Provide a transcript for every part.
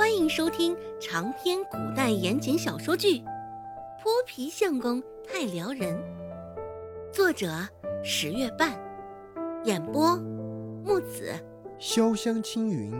欢迎收听长篇古代言情小说剧《泼皮相公太撩人》，作者十月半，演播木子潇湘青云，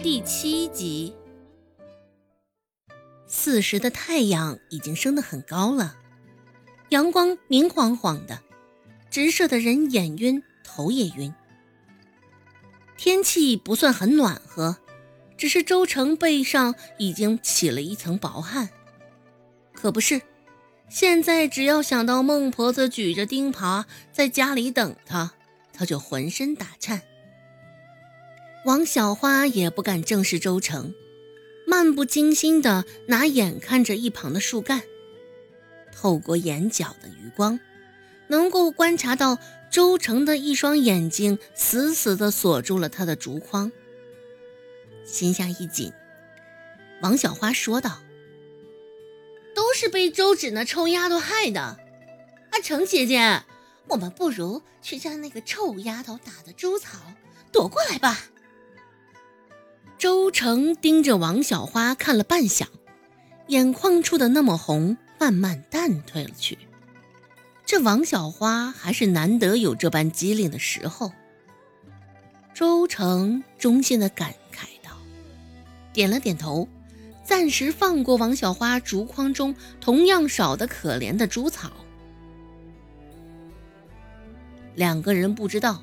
第七集。四时的太阳已经升得很高了，阳光明晃晃的，直射的人眼晕，头也晕。天气不算很暖和。只是周成背上已经起了一层薄汗，可不是，现在只要想到孟婆子举着钉耙在家里等他，他就浑身打颤。王小花也不敢正视周成，漫不经心地拿眼看着一旁的树干，透过眼角的余光，能够观察到周成的一双眼睛死死地锁住了他的竹筐。心下一紧，王小花说道：“都是被周芷那臭丫头害的。阿成姐姐，我们不如去将那个臭丫头打的猪草夺过来吧。”周成盯着王小花看了半晌，眼眶处的那么红慢慢淡退了去。这王小花还是难得有这般机灵的时候。周成衷心的感。点了点头，暂时放过王小花竹筐中同样少得可怜的猪草。两个人不知道，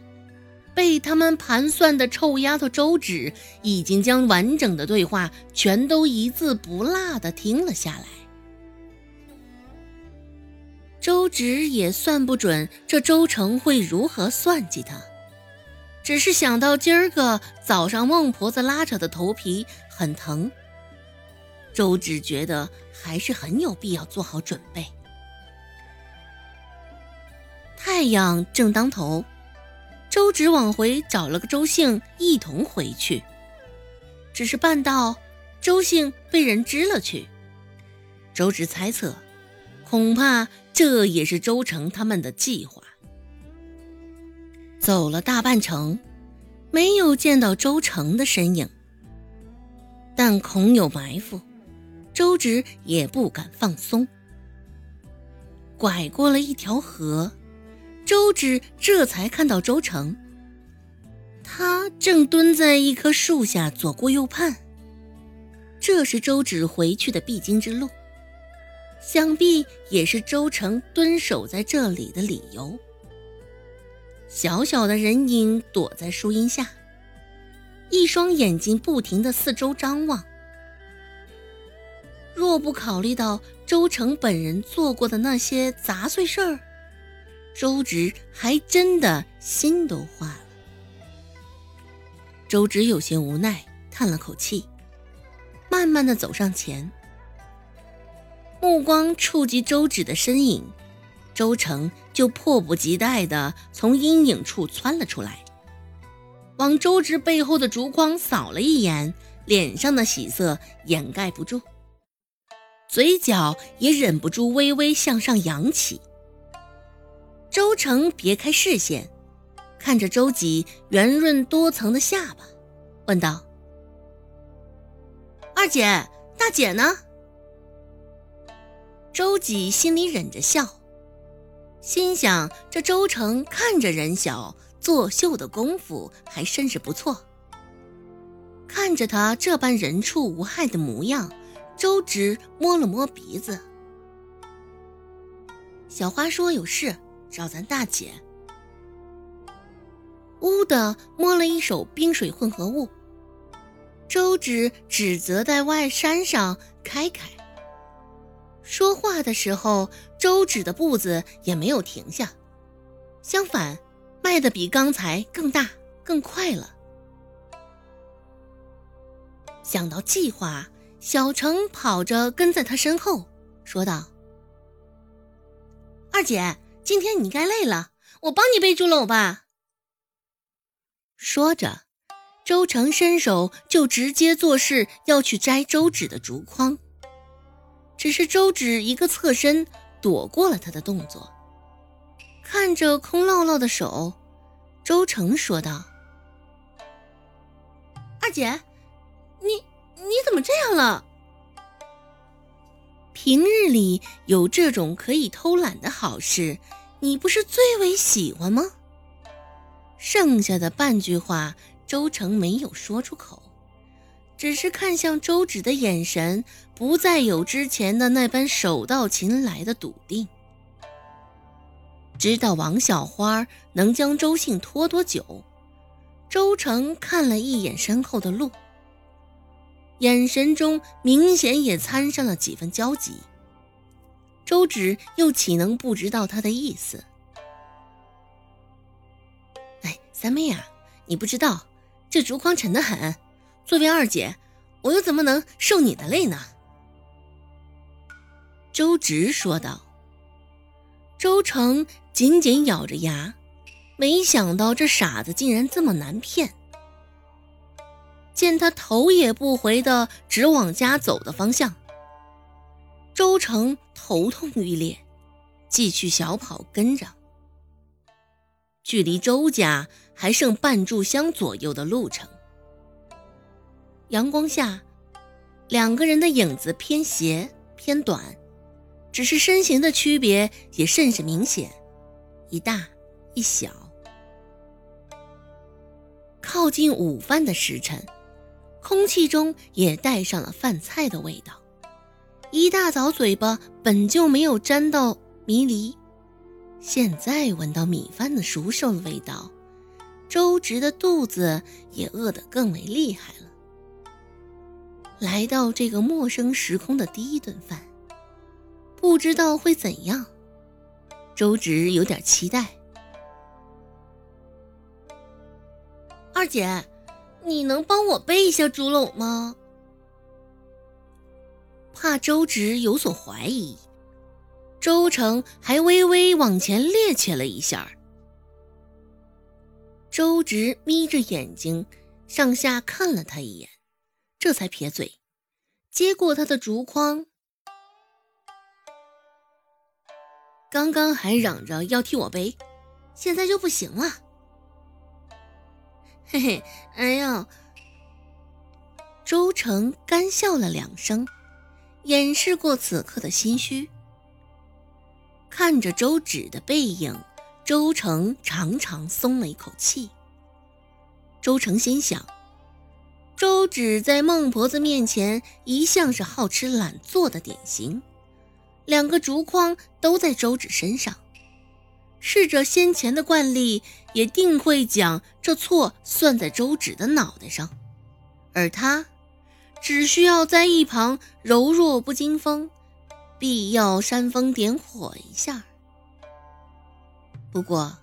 被他们盘算的臭丫头周芷已经将完整的对话全都一字不落的听了下来。周芷也算不准这周成会如何算计他。只是想到今儿个早上孟婆子拉扯的头皮很疼，周芷觉得还是很有必要做好准备。太阳正当头，周芷往回找了个周兴一同回去，只是半道周兴被人支了去。周芷猜测，恐怕这也是周成他们的计划。走了大半程，没有见到周成的身影，但恐有埋伏，周芷也不敢放松。拐过了一条河，周芷这才看到周成，他正蹲在一棵树下左顾右盼。这是周芷回去的必经之路，想必也是周成蹲守在这里的理由。小小的人影躲在树荫下，一双眼睛不停的四周张望。若不考虑到周成本人做过的那些杂碎事儿，周芷还真的心都化了。周芷有些无奈，叹了口气，慢慢的走上前，目光触及周芷的身影。周成就迫不及待地从阴影处窜了出来，往周芷背后的竹筐扫了一眼，脸上的喜色掩盖不住，嘴角也忍不住微微向上扬起。周成别开视线，看着周几圆润多层的下巴，问道：“二姐，大姐呢？”周几心里忍着笑。心想：这周成看着人小，作秀的功夫还甚是不错。看着他这般人畜无害的模样，周芷摸了摸鼻子。小花说有事找咱大姐。呜的摸了一手冰水混合物。周芷指责在外山上开开。说话的时候，周芷的步子也没有停下，相反，迈的比刚才更大、更快了。想到计划，小程跑着跟在他身后，说道：“二姐，今天你该累了，我帮你背竹篓吧。”说着，周成伸手就直接做事要去摘周芷的竹筐。只是周芷一个侧身躲过了他的动作，看着空落落的手，周成说道：“二姐，你你怎么这样了？平日里有这种可以偷懒的好事，你不是最为喜欢吗？剩下的半句话，周成没有说出口，只是看向周芷的眼神，不再有之前的那般手到擒来的笃定。知道王小花能将周信拖多久，周成看了一眼身后的路，眼神中明显也掺上了几分焦急。周芷又岂能不知道他的意思？哎三妹呀，你不知道，这竹筐沉得很。作为二姐，我又怎么能受你的累呢？周直说道。周成紧紧咬着牙，没想到这傻子竟然这么难骗。见他头也不回的直往家走的方向，周成头痛欲裂，继续小跑跟着。距离周家还剩半炷香左右的路程。阳光下，两个人的影子偏斜偏短，只是身形的区别也甚是明显，一大一小。靠近午饭的时辰，空气中也带上了饭菜的味道。一大早嘴巴本就没有沾到迷离。现在闻到米饭的熟熟的味道，周直的肚子也饿得更为厉害了。来到这个陌生时空的第一顿饭，不知道会怎样，周直有点期待。二姐，你能帮我背一下竹篓吗？怕周直有所怀疑。周成还微微往前趔趄了一下，周直眯着眼睛上下看了他一眼，这才撇嘴，接过他的竹筐。刚刚还嚷着要替我背，现在就不行了。嘿嘿，哎呀！周成干笑了两声，掩饰过此刻的心虚。看着周芷的背影，周成长长松了一口气。周成心想，周芷在孟婆子面前一向是好吃懒做的典型，两个竹筐都在周芷身上，试着先前的惯例，也定会将这错算在周芷的脑袋上，而他只需要在一旁柔弱不惊风。必要煽风点火一下。不过，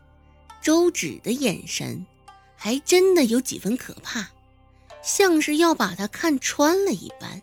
周芷的眼神还真的有几分可怕，像是要把他看穿了一般。